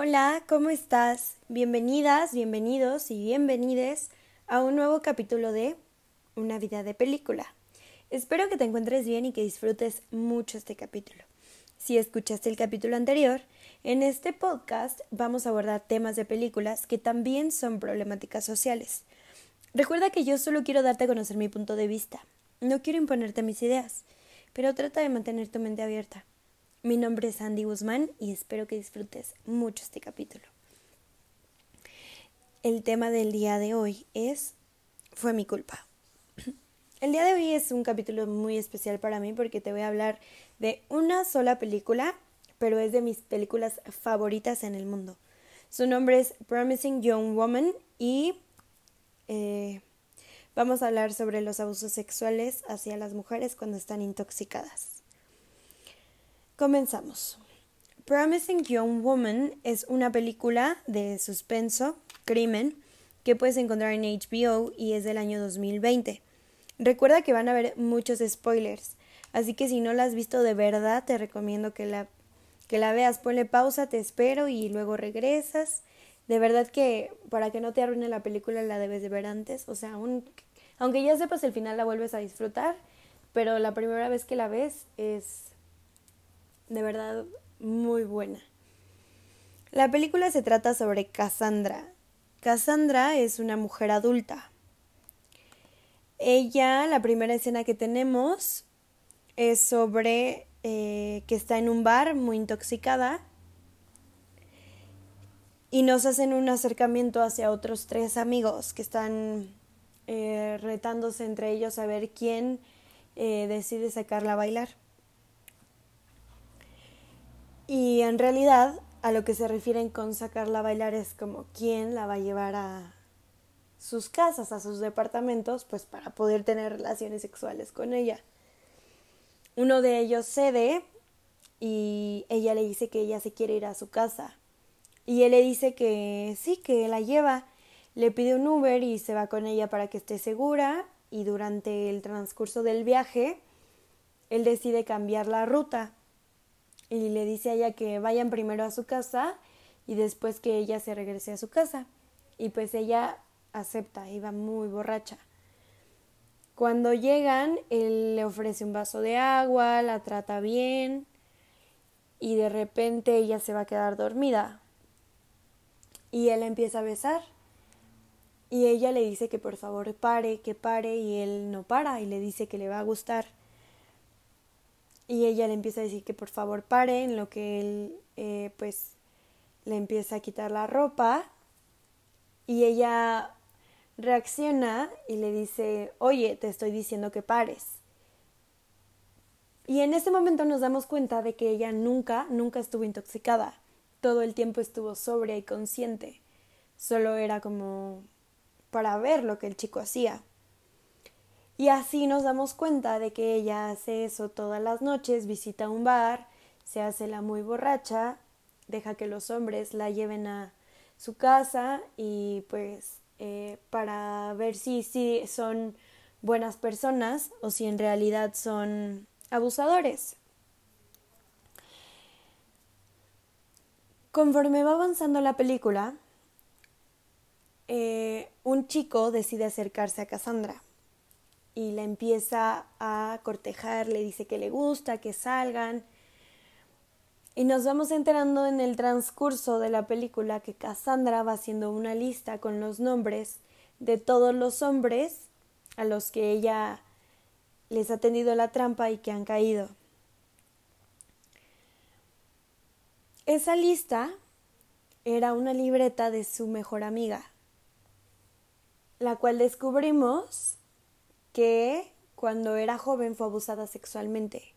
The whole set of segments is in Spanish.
Hola, ¿cómo estás? Bienvenidas, bienvenidos y bienvenides a un nuevo capítulo de Una vida de película. Espero que te encuentres bien y que disfrutes mucho este capítulo. Si escuchaste el capítulo anterior, en este podcast vamos a abordar temas de películas que también son problemáticas sociales. Recuerda que yo solo quiero darte a conocer mi punto de vista. No quiero imponerte mis ideas, pero trata de mantener tu mente abierta. Mi nombre es Andy Guzmán y espero que disfrutes mucho este capítulo. El tema del día de hoy es Fue mi culpa. El día de hoy es un capítulo muy especial para mí porque te voy a hablar de una sola película, pero es de mis películas favoritas en el mundo. Su nombre es Promising Young Woman y eh, vamos a hablar sobre los abusos sexuales hacia las mujeres cuando están intoxicadas. Comenzamos. Promising Young Woman es una película de suspenso, crimen, que puedes encontrar en HBO y es del año 2020. Recuerda que van a haber muchos spoilers, así que si no la has visto de verdad, te recomiendo que la, que la veas. Ponle pausa, te espero y luego regresas. De verdad que para que no te arruine la película la debes de ver antes. O sea, aunque ya sepas el final la vuelves a disfrutar, pero la primera vez que la ves es de verdad muy buena. La película se trata sobre Cassandra. Cassandra es una mujer adulta ella, la primera escena que tenemos es sobre eh, que está en un bar muy intoxicada y nos hacen un acercamiento hacia otros tres amigos que están eh, retándose entre ellos a ver quién eh, decide sacarla a bailar. Y en realidad a lo que se refieren con sacarla a bailar es como quién la va a llevar a, sus casas, a sus departamentos, pues para poder tener relaciones sexuales con ella. Uno de ellos cede y ella le dice que ella se quiere ir a su casa. Y él le dice que sí, que la lleva. Le pide un Uber y se va con ella para que esté segura. Y durante el transcurso del viaje, él decide cambiar la ruta. Y le dice a ella que vayan primero a su casa y después que ella se regrese a su casa. Y pues ella acepta, iba muy borracha. Cuando llegan, él le ofrece un vaso de agua, la trata bien y de repente ella se va a quedar dormida. Y él empieza a besar. Y ella le dice que por favor pare, que pare y él no para y le dice que le va a gustar. Y ella le empieza a decir que por favor pare, en lo que él eh, pues le empieza a quitar la ropa y ella reacciona y le dice, oye, te estoy diciendo que pares. Y en ese momento nos damos cuenta de que ella nunca, nunca estuvo intoxicada. Todo el tiempo estuvo sobria y consciente. Solo era como para ver lo que el chico hacía. Y así nos damos cuenta de que ella hace eso todas las noches, visita un bar, se hace la muy borracha, deja que los hombres la lleven a su casa y pues eh, para ver si, si son buenas personas o si en realidad son abusadores. Conforme va avanzando la película, eh, un chico decide acercarse a Cassandra y la empieza a cortejar, le dice que le gusta, que salgan, y nos vamos enterando en el transcurso de la película que Cassandra va haciendo una lista con los nombres de todos los hombres a los que ella les ha tendido la trampa y que han caído. Esa lista era una libreta de su mejor amiga, la cual descubrimos que cuando era joven fue abusada sexualmente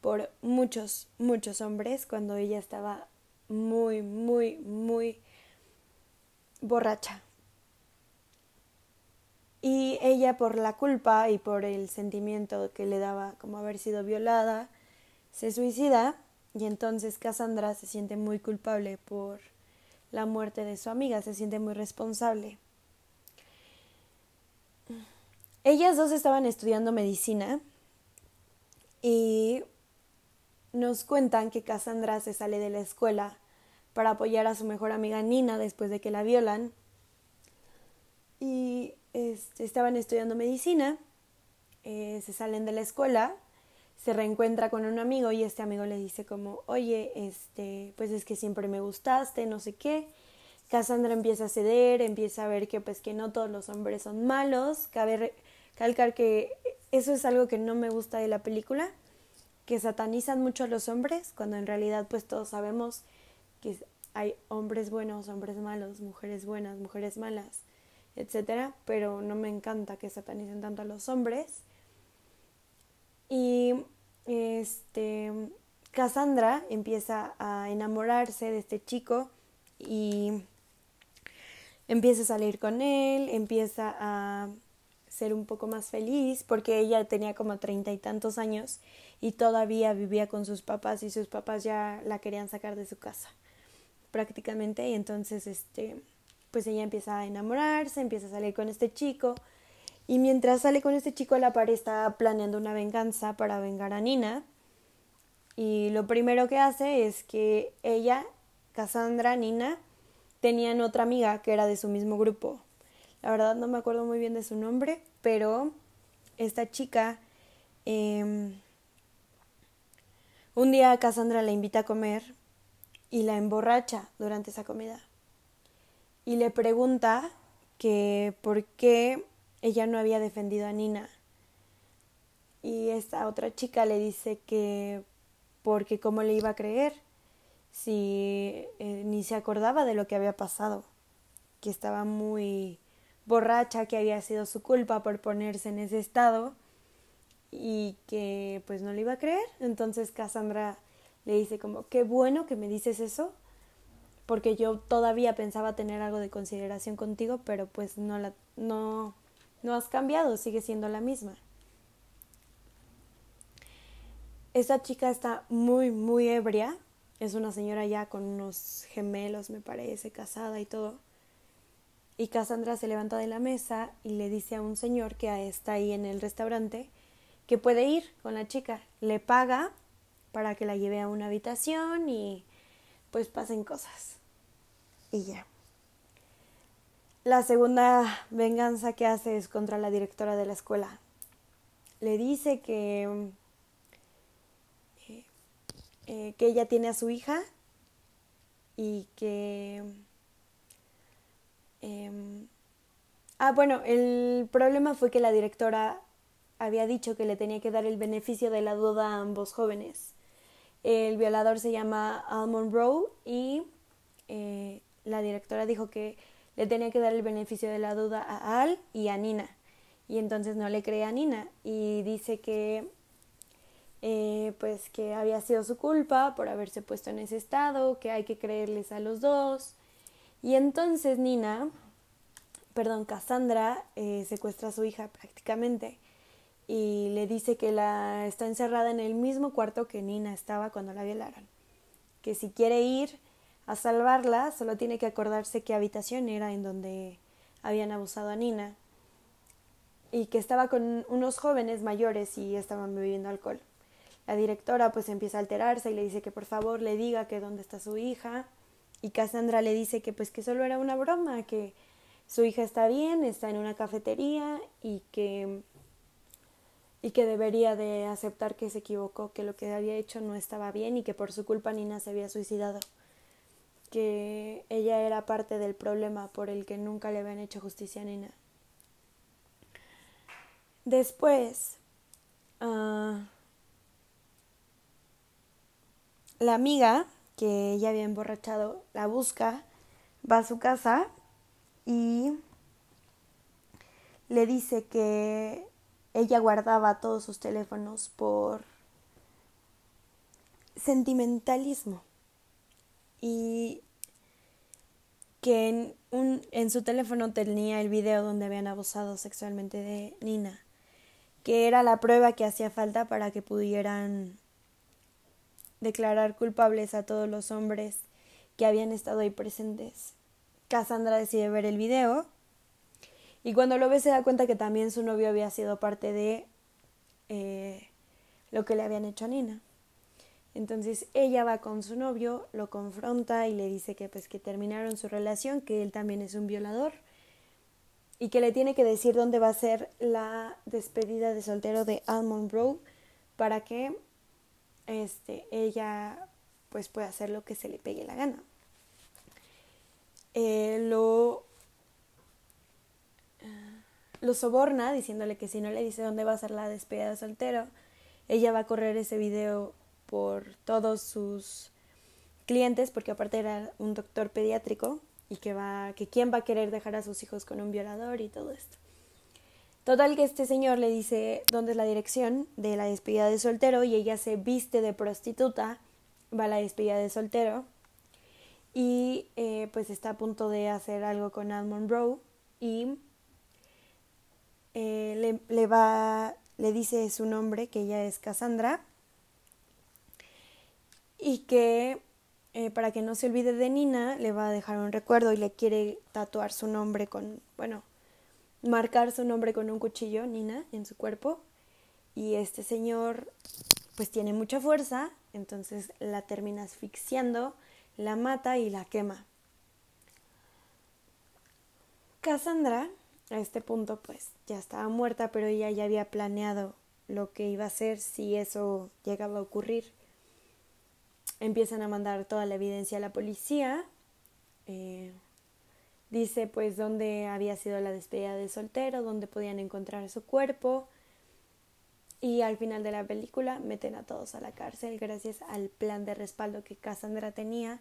por muchos, muchos hombres cuando ella estaba muy, muy, muy borracha. Y ella por la culpa y por el sentimiento que le daba como haber sido violada, se suicida y entonces Cassandra se siente muy culpable por la muerte de su amiga, se siente muy responsable. Ellas dos estaban estudiando medicina y nos cuentan que Cassandra se sale de la escuela para apoyar a su mejor amiga Nina después de que la violan. Y este, estaban estudiando medicina, eh, se salen de la escuela, se reencuentra con un amigo y este amigo le dice como, oye, este, pues es que siempre me gustaste, no sé qué. Cassandra empieza a ceder, empieza a ver que pues que no todos los hombres son malos. Cabe recalcar que eso es algo que no me gusta de la película, que satanizan mucho a los hombres, cuando en realidad pues todos sabemos que hay hombres buenos, hombres malos, mujeres buenas, mujeres malas, etcétera, pero no me encanta que satanicen tanto a los hombres. Y este Cassandra empieza a enamorarse de este chico y empieza a salir con él, empieza a ser un poco más feliz porque ella tenía como treinta y tantos años y todavía vivía con sus papás y sus papás ya la querían sacar de su casa prácticamente. Y entonces este pues ella empieza a enamorarse, empieza a salir con este chico. Y mientras sale con este chico la pareja está planeando una venganza para vengar a Nina. Y lo primero que hace es que ella, Cassandra, Nina, tenían otra amiga que era de su mismo grupo. La verdad no me acuerdo muy bien de su nombre, pero esta chica em, un día Cassandra la invita a comer y la emborracha durante esa comida. Y le pregunta que por qué ella no había defendido a Nina. Y esta otra chica le dice que porque cómo le iba a creer si eh, ni se acordaba de lo que había pasado, que estaba muy borracha, que había sido su culpa por ponerse en ese estado y que pues no le iba a creer. Entonces Cassandra le dice como, qué bueno que me dices eso, porque yo todavía pensaba tener algo de consideración contigo, pero pues no la no no has cambiado, sigue siendo la misma. Esta chica está muy muy ebria, es una señora ya con unos gemelos, me parece, casada y todo. Y Cassandra se levanta de la mesa y le dice a un señor que está ahí en el restaurante que puede ir con la chica. Le paga para que la lleve a una habitación y pues pasen cosas. Y ya. La segunda venganza que hace es contra la directora de la escuela. Le dice que, eh, eh, que ella tiene a su hija y que Em, ah, bueno, el problema fue que la directora había dicho que le tenía que dar el beneficio de la duda a ambos jóvenes. El violador se llama Al Monroe y eh, la directora dijo que le tenía que dar el beneficio de la duda a Al y a Nina. Y entonces no le cree a Nina y dice que eh, pues que había sido su culpa por haberse puesto en ese estado, que hay que creerles a los dos y entonces Nina, perdón, Cassandra eh, secuestra a su hija prácticamente y le dice que la está encerrada en el mismo cuarto que Nina estaba cuando la violaron. Que si quiere ir a salvarla, solo tiene que acordarse qué habitación era en donde habían abusado a Nina y que estaba con unos jóvenes mayores y estaban bebiendo alcohol. La directora pues empieza a alterarse y le dice que por favor le diga que dónde está su hija y Cassandra le dice que pues que solo era una broma, que su hija está bien, está en una cafetería y que y que debería de aceptar que se equivocó, que lo que había hecho no estaba bien y que por su culpa Nina se había suicidado, que ella era parte del problema por el que nunca le habían hecho justicia a Nina. Después, uh, la amiga que ella había emborrachado, la busca, va a su casa y le dice que ella guardaba todos sus teléfonos por sentimentalismo y que en, un, en su teléfono tenía el video donde habían abusado sexualmente de Nina, que era la prueba que hacía falta para que pudieran declarar culpables a todos los hombres que habían estado ahí presentes. Cassandra decide ver el video y cuando lo ve se da cuenta que también su novio había sido parte de eh, lo que le habían hecho a Nina. Entonces ella va con su novio, lo confronta y le dice que pues que terminaron su relación, que él también es un violador y que le tiene que decir dónde va a ser la despedida de soltero de Almond Row para que este, ella pues pueda hacer lo que se le pegue la gana. Eh, lo, lo soborna diciéndole que si no le dice dónde va a ser la despedida de soltero, ella va a correr ese video por todos sus clientes, porque aparte era un doctor pediátrico y que va, que quién va a querer dejar a sus hijos con un violador y todo esto. Total que este señor le dice dónde es la dirección de la despedida de soltero y ella se viste de prostituta, va a la despedida de soltero y eh, pues está a punto de hacer algo con Almond Rowe y eh, le, le va, le dice su nombre, que ella es Cassandra y que eh, para que no se olvide de Nina, le va a dejar un recuerdo y le quiere tatuar su nombre con, bueno, marcar su nombre con un cuchillo, Nina, en su cuerpo. Y este señor, pues tiene mucha fuerza, entonces la termina asfixiando, la mata y la quema. Cassandra, a este punto, pues ya estaba muerta, pero ella ya había planeado lo que iba a hacer si eso llegaba a ocurrir empiezan a mandar toda la evidencia a la policía. Eh, dice pues dónde había sido la despedida de soltero, dónde podían encontrar su cuerpo. Y al final de la película meten a todos a la cárcel gracias al plan de respaldo que Cassandra tenía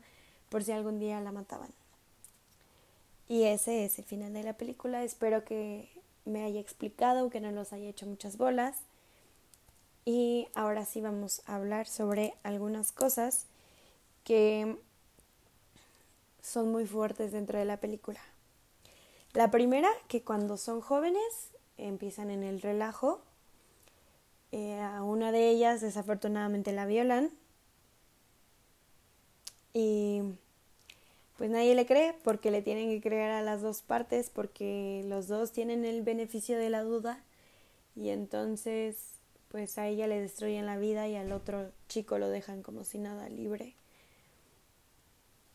por si algún día la mataban. Y ese es el final de la película. Espero que me haya explicado, que no los haya hecho muchas bolas. Y ahora sí vamos a hablar sobre algunas cosas que son muy fuertes dentro de la película. La primera, que cuando son jóvenes empiezan en el relajo. Eh, a una de ellas desafortunadamente la violan. Y pues nadie le cree porque le tienen que creer a las dos partes porque los dos tienen el beneficio de la duda y entonces pues a ella le destruyen la vida y al otro chico lo dejan como si nada libre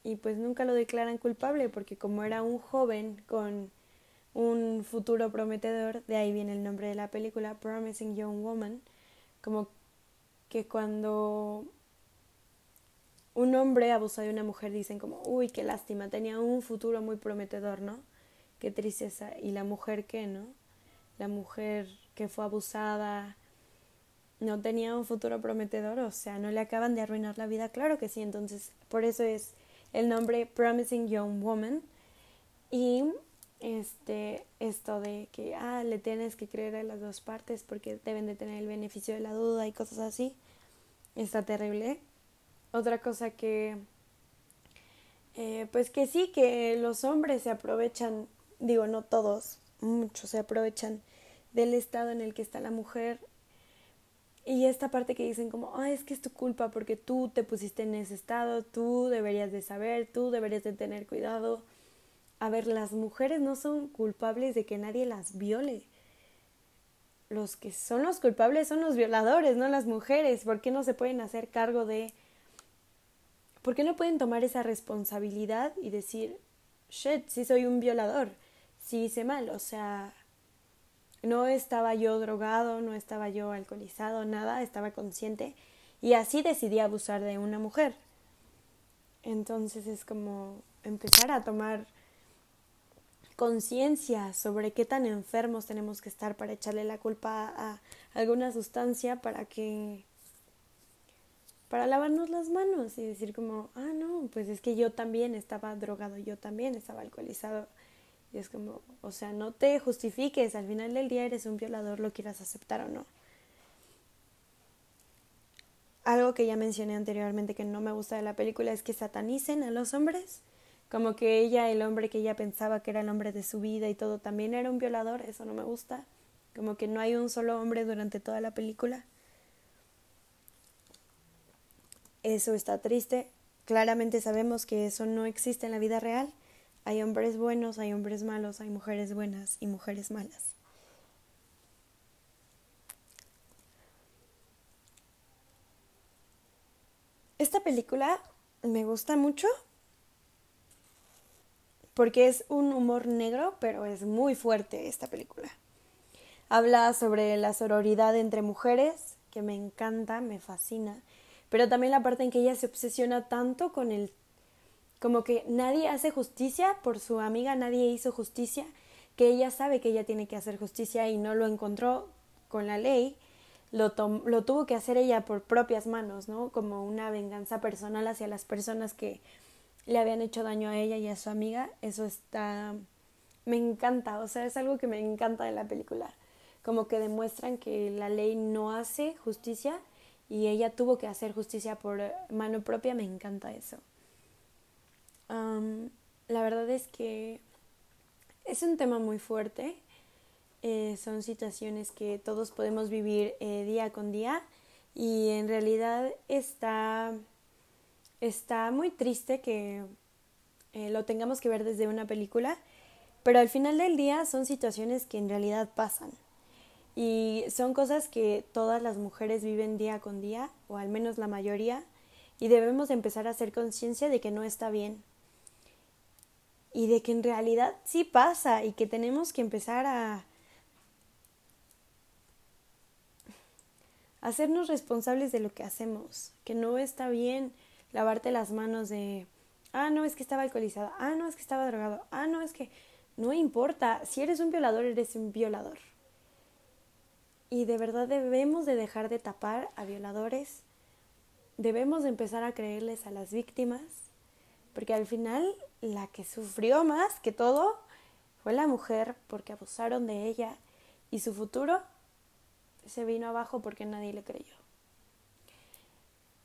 y pues nunca lo declaran culpable porque como era un joven con un futuro prometedor, de ahí viene el nombre de la película, Promising Young Woman, como que cuando un hombre abusa de una mujer dicen como, uy, qué lástima, tenía un futuro muy prometedor, ¿no? Qué tristeza. Y la mujer qué, ¿no? La mujer que fue abusada no tenía un futuro prometedor, o sea, no le acaban de arruinar la vida, claro que sí, entonces por eso es el nombre Promising Young Woman. Y este esto de que ah le tienes que creer a las dos partes porque deben de tener el beneficio de la duda y cosas así está terrible. Otra cosa que eh, pues que sí que los hombres se aprovechan digo no todos muchos se aprovechan del estado en el que está la mujer y esta parte que dicen como, es que es tu culpa porque tú te pusiste en ese estado, tú deberías de saber, tú deberías de tener cuidado. A ver, las mujeres no son culpables de que nadie las viole. Los que son los culpables son los violadores, no las mujeres. ¿Por qué no se pueden hacer cargo de... ¿Por qué no pueden tomar esa responsabilidad y decir, shit, sí soy un violador, sí hice mal? O sea, no estaba yo drogado, no estaba yo alcoholizado, nada, estaba consciente y así decidí abusar de una mujer. Entonces es como empezar a tomar conciencia sobre qué tan enfermos tenemos que estar para echarle la culpa a alguna sustancia para que para lavarnos las manos y decir como, ah, no, pues es que yo también estaba drogado, yo también estaba alcoholizado, y es como, o sea, no te justifiques, al final del día eres un violador, lo quieras aceptar o no. Algo que ya mencioné anteriormente que no me gusta de la película es que satanicen a los hombres, como que ella, el hombre que ella pensaba que era el hombre de su vida y todo, también era un violador, eso no me gusta, como que no hay un solo hombre durante toda la película. Eso está triste, claramente sabemos que eso no existe en la vida real hay hombres buenos, hay hombres malos, hay mujeres buenas y mujeres malas. esta película me gusta mucho porque es un humor negro, pero es muy fuerte esta película. Habla sobre la sororidad entre mujeres, que me encanta, me fascina, pero también la parte en que ella se obsesiona tanto con el como que nadie hace justicia por su amiga, nadie hizo justicia, que ella sabe que ella tiene que hacer justicia y no lo encontró con la ley, lo, lo tuvo que hacer ella por propias manos, ¿no? Como una venganza personal hacia las personas que le habían hecho daño a ella y a su amiga. Eso está... me encanta, o sea, es algo que me encanta de la película. Como que demuestran que la ley no hace justicia y ella tuvo que hacer justicia por mano propia, me encanta eso. La verdad es que es un tema muy fuerte eh, son situaciones que todos podemos vivir eh, día con día y en realidad está, está muy triste que eh, lo tengamos que ver desde una película, pero al final del día son situaciones que en realidad pasan y son cosas que todas las mujeres viven día con día, o al menos la mayoría, y debemos empezar a hacer conciencia de que no está bien y de que en realidad sí pasa y que tenemos que empezar a hacernos responsables de lo que hacemos, que no está bien lavarte las manos de, ah, no, es que estaba alcoholizado, ah, no, es que estaba drogado, ah, no, es que no importa, si eres un violador, eres un violador. Y de verdad debemos de dejar de tapar a violadores, debemos de empezar a creerles a las víctimas, porque al final la que sufrió más que todo fue la mujer porque abusaron de ella y su futuro se vino abajo porque nadie le creyó.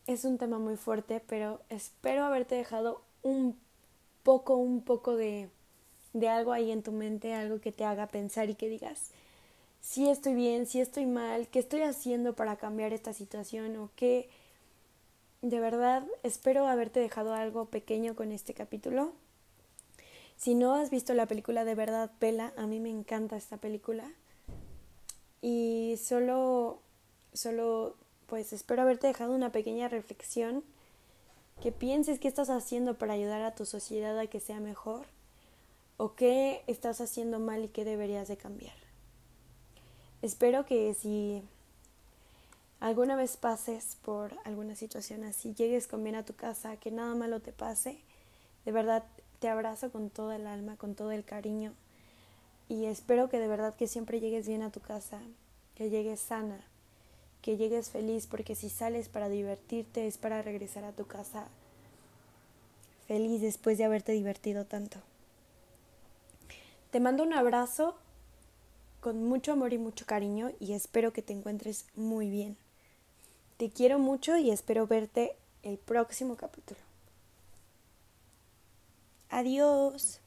Es un tema muy fuerte, pero espero haberte dejado un poco, un poco de, de algo ahí en tu mente, algo que te haga pensar y que digas, si estoy bien, si estoy mal, qué estoy haciendo para cambiar esta situación o qué... De verdad, espero haberte dejado algo pequeño con este capítulo. Si no has visto la película de verdad, Pela, a mí me encanta esta película y solo, solo, pues espero haberte dejado una pequeña reflexión, que pienses qué estás haciendo para ayudar a tu sociedad a que sea mejor o qué estás haciendo mal y qué deberías de cambiar. Espero que si alguna vez pases por alguna situación así, llegues con bien a tu casa, que nada malo te pase, de verdad te abrazo con todo el alma, con todo el cariño y espero que de verdad que siempre llegues bien a tu casa, que llegues sana, que llegues feliz, porque si sales para divertirte es para regresar a tu casa feliz después de haberte divertido tanto. Te mando un abrazo con mucho amor y mucho cariño y espero que te encuentres muy bien. Te quiero mucho y espero verte el próximo capítulo. Adiós.